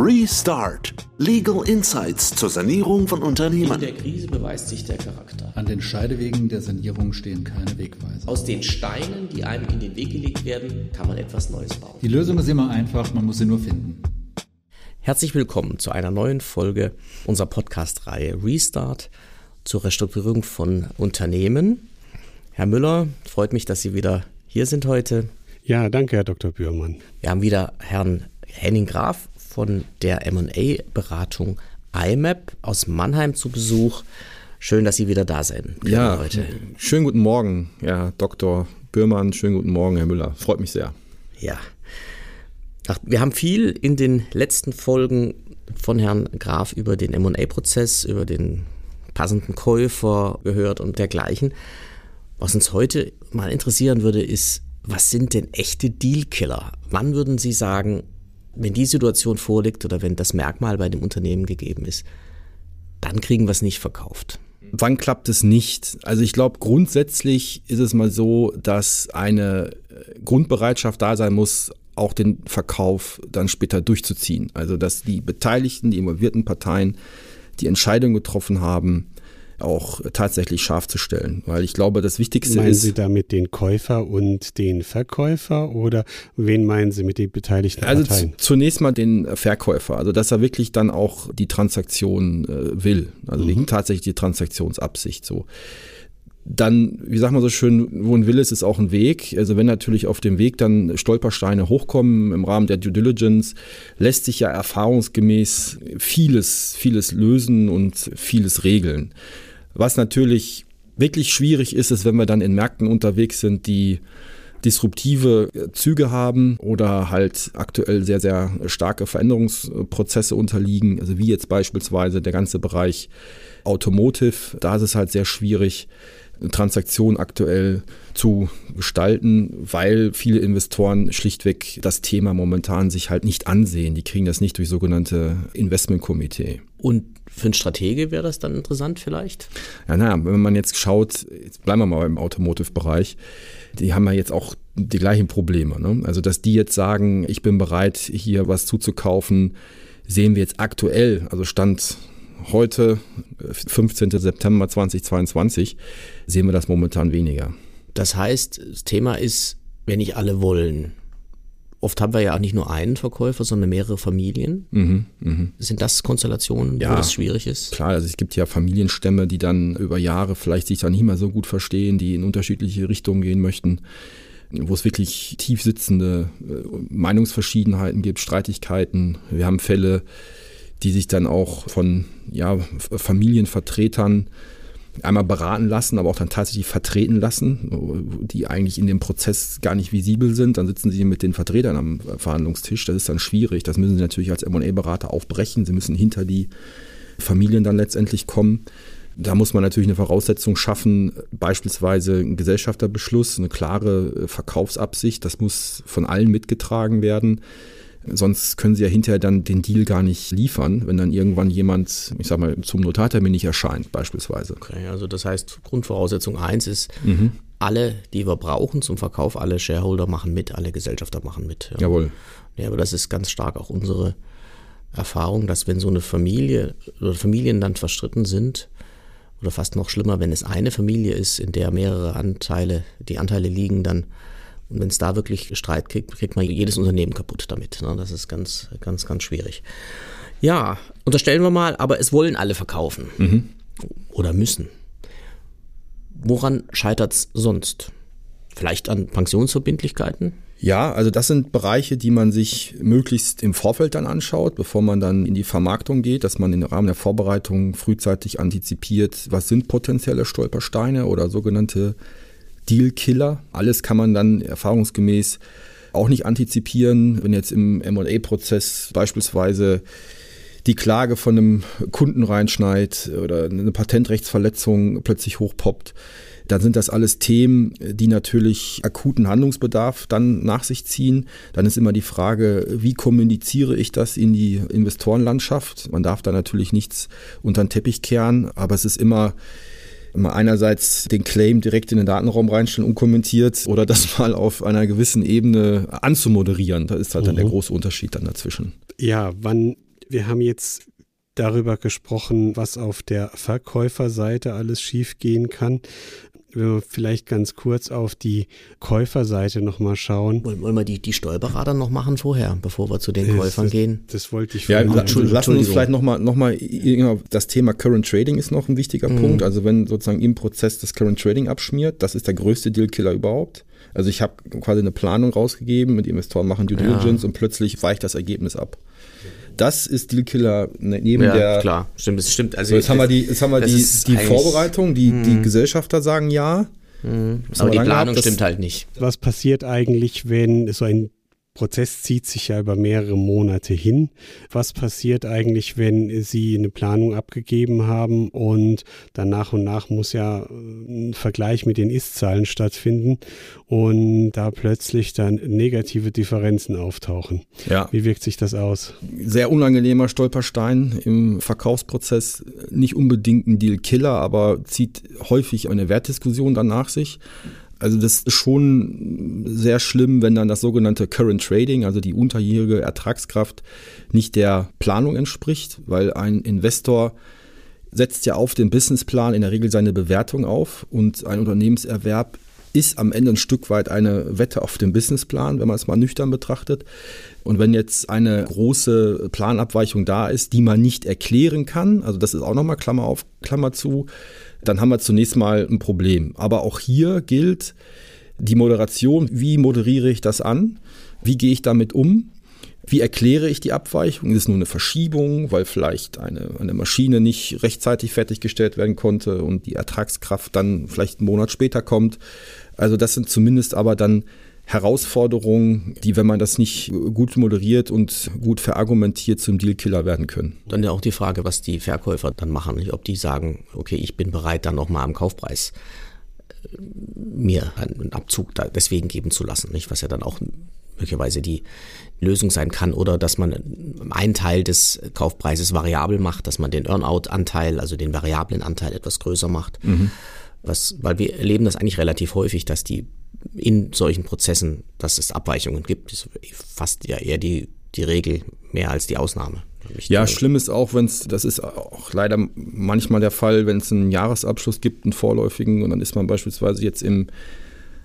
Restart. Legal Insights zur Sanierung von Unternehmen. In der Krise beweist sich der Charakter. An den Scheidewegen der Sanierung stehen keine Wegweiser. Aus den Steinen, die einem in den Weg gelegt werden, kann man etwas Neues bauen. Die Lösung ist immer einfach, man muss sie nur finden. Herzlich willkommen zu einer neuen Folge unserer Podcast-Reihe Restart zur Restrukturierung von Unternehmen. Herr Müller, freut mich, dass Sie wieder hier sind heute. Ja, danke, Herr Dr. Bührmann. Wir haben wieder Herrn Henning Graf von der M&A-Beratung IMAP aus Mannheim zu Besuch. Schön, dass Sie wieder da sind. Ja, heute. schönen guten Morgen, Herr Dr. Bührmann, schönen guten Morgen, Herr Müller. Freut mich sehr. Ja. Ach, wir haben viel in den letzten Folgen von Herrn Graf über den M&A-Prozess, über den passenden Käufer gehört und dergleichen. Was uns heute mal interessieren würde, ist, was sind denn echte Dealkiller? Wann würden Sie sagen, wenn die Situation vorliegt oder wenn das Merkmal bei dem Unternehmen gegeben ist, dann kriegen wir es nicht verkauft? Wann klappt es nicht? Also ich glaube, grundsätzlich ist es mal so, dass eine äh, Grundbereitschaft da sein muss, auch den Verkauf dann später durchzuziehen. Also dass die Beteiligten, die involvierten Parteien die Entscheidung getroffen haben, auch tatsächlich scharf zu stellen. Weil ich glaube, das Wichtigste meinen ist. Meinen Sie damit den Käufer und den Verkäufer oder wen meinen Sie mit den beteiligten also Parteien? zunächst mal den Verkäufer, also dass er wirklich dann auch die Transaktion äh, will, also mhm. tatsächlich die Transaktionsabsicht so dann, wie sagt man so schön, wo ein Wille ist, ist auch ein Weg. Also wenn natürlich auf dem Weg dann Stolpersteine hochkommen im Rahmen der Due Diligence, lässt sich ja erfahrungsgemäß vieles, vieles lösen und vieles regeln. Was natürlich wirklich schwierig ist, ist, wenn wir dann in Märkten unterwegs sind, die disruptive Züge haben oder halt aktuell sehr, sehr starke Veränderungsprozesse unterliegen, also wie jetzt beispielsweise der ganze Bereich Automotive, da ist es halt sehr schwierig, Transaktion aktuell zu gestalten, weil viele Investoren schlichtweg das Thema momentan sich halt nicht ansehen. Die kriegen das nicht durch sogenannte Investmentkomitee. Und für einen Stratege wäre das dann interessant vielleicht? Ja, naja, wenn man jetzt schaut, jetzt bleiben wir mal im Automotive-Bereich, die haben ja jetzt auch die gleichen Probleme. Ne? Also, dass die jetzt sagen, ich bin bereit, hier was zuzukaufen, sehen wir jetzt aktuell, also Stand heute, 15. September 2022, sehen wir das momentan weniger. Das heißt, das Thema ist, wenn nicht alle wollen. Oft haben wir ja auch nicht nur einen Verkäufer, sondern mehrere Familien. Mhm, mh. Sind das Konstellationen, ja, wo das schwierig ist? Klar, also es gibt ja Familienstämme, die dann über Jahre vielleicht sich dann nicht mehr so gut verstehen, die in unterschiedliche Richtungen gehen möchten, wo es wirklich tief sitzende äh, Meinungsverschiedenheiten gibt, Streitigkeiten. Wir haben Fälle, die sich dann auch von ja, Familienvertretern einmal beraten lassen, aber auch dann tatsächlich vertreten lassen, die eigentlich in dem Prozess gar nicht visibel sind. Dann sitzen sie mit den Vertretern am Verhandlungstisch. Das ist dann schwierig. Das müssen sie natürlich als M&A-Berater aufbrechen. Sie müssen hinter die Familien dann letztendlich kommen. Da muss man natürlich eine Voraussetzung schaffen, beispielsweise ein Gesellschafterbeschluss, eine klare Verkaufsabsicht. Das muss von allen mitgetragen werden. Sonst können sie ja hinterher dann den Deal gar nicht liefern, wenn dann irgendwann jemand, ich sag mal, zum Notartermin nicht erscheint, beispielsweise. Okay, also das heißt, Grundvoraussetzung 1 ist, mhm. alle, die wir brauchen zum Verkauf, alle Shareholder machen mit, alle Gesellschafter machen mit. Ja. Jawohl. Ja, aber das ist ganz stark auch unsere Erfahrung, dass wenn so eine Familie oder Familien dann verstritten sind, oder fast noch schlimmer, wenn es eine Familie ist, in der mehrere Anteile, die Anteile liegen, dann und wenn es da wirklich Streit kriegt, kriegt man jedes Unternehmen kaputt damit. Ne? Das ist ganz, ganz, ganz schwierig. Ja, unterstellen wir mal, aber es wollen alle verkaufen. Mhm. Oder müssen. Woran scheitert es sonst? Vielleicht an Pensionsverbindlichkeiten? Ja, also das sind Bereiche, die man sich möglichst im Vorfeld dann anschaut, bevor man dann in die Vermarktung geht, dass man im Rahmen der Vorbereitung frühzeitig antizipiert, was sind potenzielle Stolpersteine oder sogenannte Deal-Killer. Alles kann man dann erfahrungsgemäß auch nicht antizipieren. Wenn jetzt im MA-Prozess beispielsweise die Klage von einem Kunden reinschneit oder eine Patentrechtsverletzung plötzlich hochpoppt, dann sind das alles Themen, die natürlich akuten Handlungsbedarf dann nach sich ziehen. Dann ist immer die Frage, wie kommuniziere ich das in die Investorenlandschaft? Man darf da natürlich nichts unter den Teppich kehren, aber es ist immer mal einerseits den Claim direkt in den Datenraum reinstellen, unkommentiert oder das mal auf einer gewissen Ebene anzumoderieren. Da ist halt mhm. dann der mhm. große Unterschied dann dazwischen. Ja, wann Wir haben jetzt darüber gesprochen, was auf der Verkäuferseite alles schiefgehen kann. Wenn wir vielleicht ganz kurz auf die Käuferseite nochmal schauen. Wollen, wollen wir die, die Steuerberater noch machen vorher, bevor wir zu den Käufern das, gehen? Das wollte ich ja, vorhin la, lassen uns vielleicht nochmal, noch mal, das Thema Current Trading ist noch ein wichtiger mhm. Punkt. Also wenn sozusagen im Prozess das Current Trading abschmiert, das ist der größte Dealkiller überhaupt. Also ich habe quasi eine Planung rausgegeben, mit Investoren machen Due Diligence ja. und plötzlich weicht das Ergebnis ab das ist Dealkiller ne, neben ja, der. klar, stimmt, es stimmt. Also so, jetzt, haben wir die, jetzt haben wir die, die Vorbereitung, die, die mhm. Gesellschafter sagen ja. Mhm. Aber die Planung gehabt, stimmt halt nicht. Was passiert eigentlich, wenn so ein Prozess zieht sich ja über mehrere Monate hin. Was passiert eigentlich, wenn Sie eine Planung abgegeben haben und dann nach und nach muss ja äh, ein Vergleich mit den Ist-Zahlen stattfinden und da plötzlich dann negative Differenzen auftauchen? Ja. Wie wirkt sich das aus? Sehr unangenehmer Stolperstein im Verkaufsprozess. Nicht unbedingt ein Deal-Killer, aber zieht häufig eine Wertdiskussion dann nach sich. Also das ist schon sehr schlimm, wenn dann das sogenannte Current Trading, also die unterjährige Ertragskraft, nicht der Planung entspricht, weil ein Investor setzt ja auf den Businessplan in der Regel seine Bewertung auf und ein Unternehmenserwerb ist am Ende ein Stück weit eine Wette auf den Businessplan, wenn man es mal nüchtern betrachtet. Und wenn jetzt eine große Planabweichung da ist, die man nicht erklären kann, also das ist auch nochmal Klammer auf, Klammer zu, dann haben wir zunächst mal ein Problem. Aber auch hier gilt die Moderation. Wie moderiere ich das an? Wie gehe ich damit um? Wie erkläre ich die Abweichung? Ist es nur eine Verschiebung, weil vielleicht eine, eine Maschine nicht rechtzeitig fertiggestellt werden konnte und die Ertragskraft dann vielleicht einen Monat später kommt? Also das sind zumindest aber dann Herausforderungen, die, wenn man das nicht gut moderiert und gut verargumentiert, zum Dealkiller werden können. Dann ja auch die Frage, was die Verkäufer dann machen, ob die sagen, okay, ich bin bereit, dann nochmal am Kaufpreis äh, mir einen Abzug deswegen geben zu lassen, was ja dann auch möglicherweise die Lösung sein kann oder dass man einen Teil des Kaufpreises variabel macht, dass man den Earnout-Anteil, also den variablen Anteil etwas größer macht. Mhm. Was, weil wir erleben das eigentlich relativ häufig, dass die in solchen Prozessen, dass es Abweichungen gibt, ist fast ja eher die, die Regel mehr als die Ausnahme. Ja, schlimm ist auch, wenn es, das ist auch leider manchmal der Fall, wenn es einen Jahresabschluss gibt, einen vorläufigen, und dann ist man beispielsweise jetzt im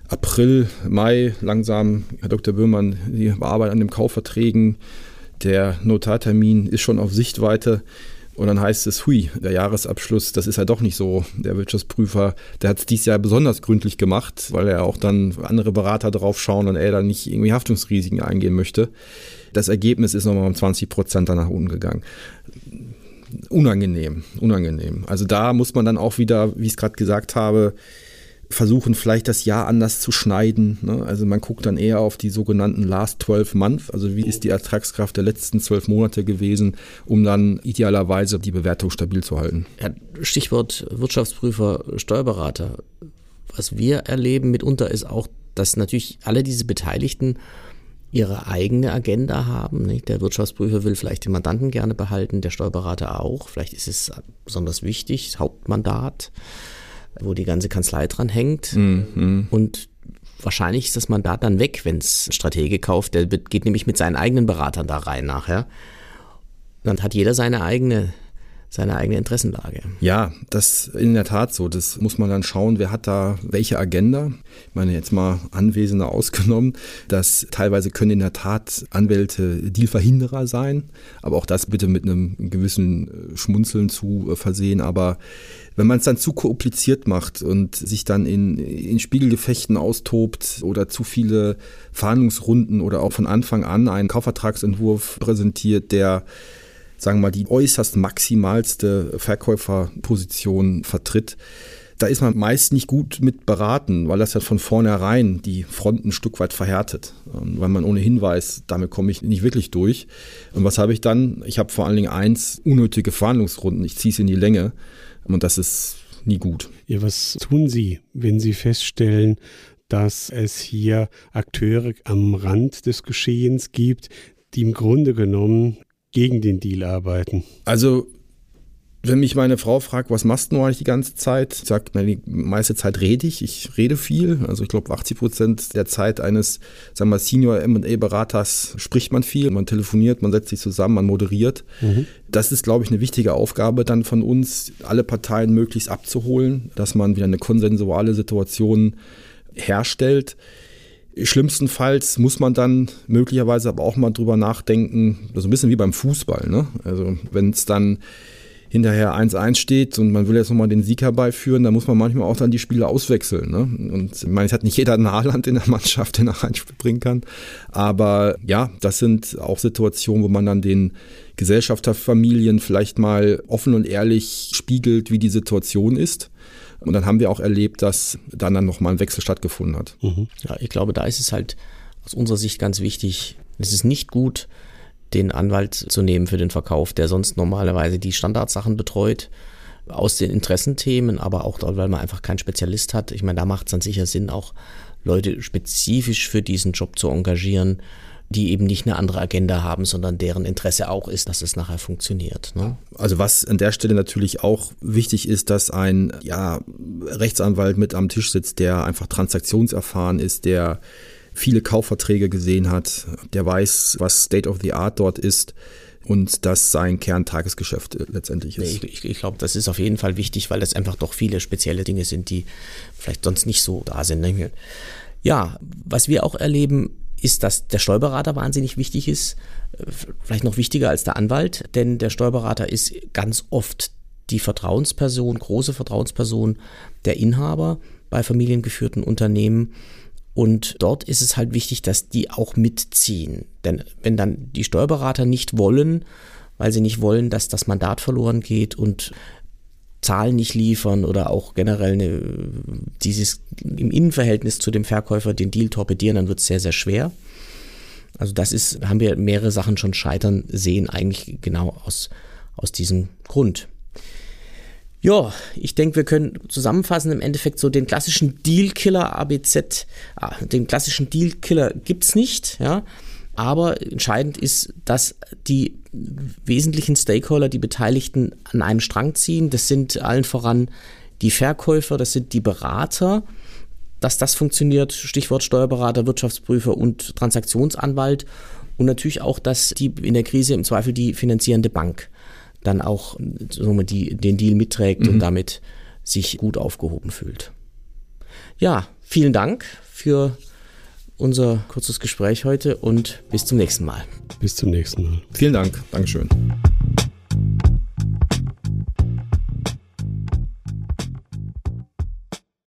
April, Mai langsam, Herr Dr. Böhmann, Sie arbeiten an den Kaufverträgen, der Notartermin ist schon auf Sichtweite. Und dann heißt es, hui, der Jahresabschluss, das ist ja doch nicht so. Der Wirtschaftsprüfer, der hat es dieses Jahr besonders gründlich gemacht, weil er auch dann andere Berater drauf schauen und er dann nicht irgendwie Haftungsrisiken eingehen möchte. Das Ergebnis ist nochmal um 20 Prozent danach unten gegangen. Unangenehm, unangenehm. Also da muss man dann auch wieder, wie ich es gerade gesagt habe, versuchen vielleicht das Jahr anders zu schneiden. Ne? Also man guckt dann eher auf die sogenannten Last 12 Months, also wie ist die Ertragskraft der letzten zwölf Monate gewesen, um dann idealerweise die Bewertung stabil zu halten. Stichwort Wirtschaftsprüfer, Steuerberater. Was wir erleben mitunter ist auch, dass natürlich alle diese Beteiligten ihre eigene Agenda haben. Nicht? Der Wirtschaftsprüfer will vielleicht den Mandanten gerne behalten, der Steuerberater auch. Vielleicht ist es besonders wichtig, Hauptmandat wo die ganze Kanzlei dran hängt. Mhm. Und wahrscheinlich ist das Mandat dann weg, wenn es Stratege kauft. Der geht nämlich mit seinen eigenen Beratern da rein nachher. Dann hat jeder seine eigene seine eigene Interessenlage. Ja, das in der Tat so. Das muss man dann schauen, wer hat da welche Agenda. Ich meine, jetzt mal Anwesende ausgenommen, dass teilweise können in der Tat Anwälte Dealverhinderer sein, aber auch das bitte mit einem gewissen Schmunzeln zu versehen. Aber wenn man es dann zu kompliziert macht und sich dann in, in Spiegelgefechten austobt oder zu viele Verhandlungsrunden oder auch von Anfang an einen Kaufvertragsentwurf präsentiert, der sagen wir mal, die äußerst maximalste Verkäuferposition vertritt, da ist man meist nicht gut mit beraten, weil das ja von vornherein die Fronten ein Stück weit verhärtet. Weil man ohnehin weiß, damit komme ich nicht wirklich durch. Und was habe ich dann? Ich habe vor allen Dingen eins, unnötige Verhandlungsrunden. Ich ziehe es in die Länge. Und das ist nie gut. Ja, was tun Sie, wenn Sie feststellen, dass es hier Akteure am Rand des Geschehens gibt, die im Grunde genommen gegen den Deal arbeiten? Also Wenn mich meine Frau fragt, was machst du eigentlich die ganze Zeit? Ich sage, die meiste Zeit rede ich. Ich rede viel. Also ich glaube, 80 Prozent der Zeit eines, sagen wir, Senior M&A-Beraters spricht man viel. Man telefoniert, man setzt sich zusammen, man moderiert. Mhm. Das ist, glaube ich, eine wichtige Aufgabe dann von uns, alle Parteien möglichst abzuholen, dass man wieder eine konsensuale Situation herstellt. Schlimmstenfalls muss man dann möglicherweise aber auch mal drüber nachdenken, so ein bisschen wie beim Fußball. Ne? Also wenn es dann hinterher 1-1 steht und man will jetzt nochmal den Sieg herbeiführen, dann muss man manchmal auch dann die Spiele auswechseln. Ne? Und ich meine, es hat nicht jeder ein Haarland in der Mannschaft, der nach ein Spiel bringen kann. Aber ja, das sind auch Situationen, wo man dann den Gesellschafterfamilien vielleicht mal offen und ehrlich spiegelt, wie die Situation ist. Und dann haben wir auch erlebt, dass dann, dann nochmal ein Wechsel stattgefunden hat. Mhm. Ja, ich glaube, da ist es halt aus unserer Sicht ganz wichtig. Es ist nicht gut, den Anwalt zu nehmen für den Verkauf, der sonst normalerweise die Standardsachen betreut, aus den Interessenthemen, aber auch dort, weil man einfach keinen Spezialist hat. Ich meine, da macht es dann sicher Sinn, auch Leute spezifisch für diesen Job zu engagieren, die eben nicht eine andere Agenda haben, sondern deren Interesse auch ist, dass es nachher funktioniert. Ne? Also was an der Stelle natürlich auch wichtig ist, dass ein ja, Rechtsanwalt mit am Tisch sitzt, der einfach transaktionserfahren ist, der viele Kaufverträge gesehen hat, der weiß, was State of the Art dort ist und das sein Kerntagesgeschäft letztendlich ist. Ich, ich, ich glaube, das ist auf jeden Fall wichtig, weil das einfach doch viele spezielle Dinge sind, die vielleicht sonst nicht so da sind. Ja, was wir auch erleben, ist, dass der Steuerberater wahnsinnig wichtig ist, vielleicht noch wichtiger als der Anwalt, denn der Steuerberater ist ganz oft die Vertrauensperson, große Vertrauensperson der Inhaber bei familiengeführten Unternehmen. Und dort ist es halt wichtig, dass die auch mitziehen. Denn wenn dann die Steuerberater nicht wollen, weil sie nicht wollen, dass das Mandat verloren geht und Zahlen nicht liefern oder auch generell eine, dieses im Innenverhältnis zu dem Verkäufer den Deal torpedieren, dann wird es sehr, sehr schwer. Also das ist, haben wir mehrere Sachen schon scheitern sehen, eigentlich genau aus, aus diesem Grund. Ja, ich denke, wir können zusammenfassen im Endeffekt so den klassischen Deal-Killer ABZ, ah, den klassischen Deal-Killer gibt es nicht, ja. Aber entscheidend ist, dass die wesentlichen Stakeholder, die Beteiligten an einem Strang ziehen. Das sind allen voran die Verkäufer, das sind die Berater. Dass das funktioniert, Stichwort Steuerberater, Wirtschaftsprüfer und Transaktionsanwalt. Und natürlich auch, dass die in der Krise im Zweifel die finanzierende Bank dann auch die, den Deal mitträgt mhm. und damit sich gut aufgehoben fühlt. Ja, vielen Dank für unser kurzes Gespräch heute und bis zum nächsten Mal. Bis zum nächsten Mal. Vielen Dank. Dankeschön.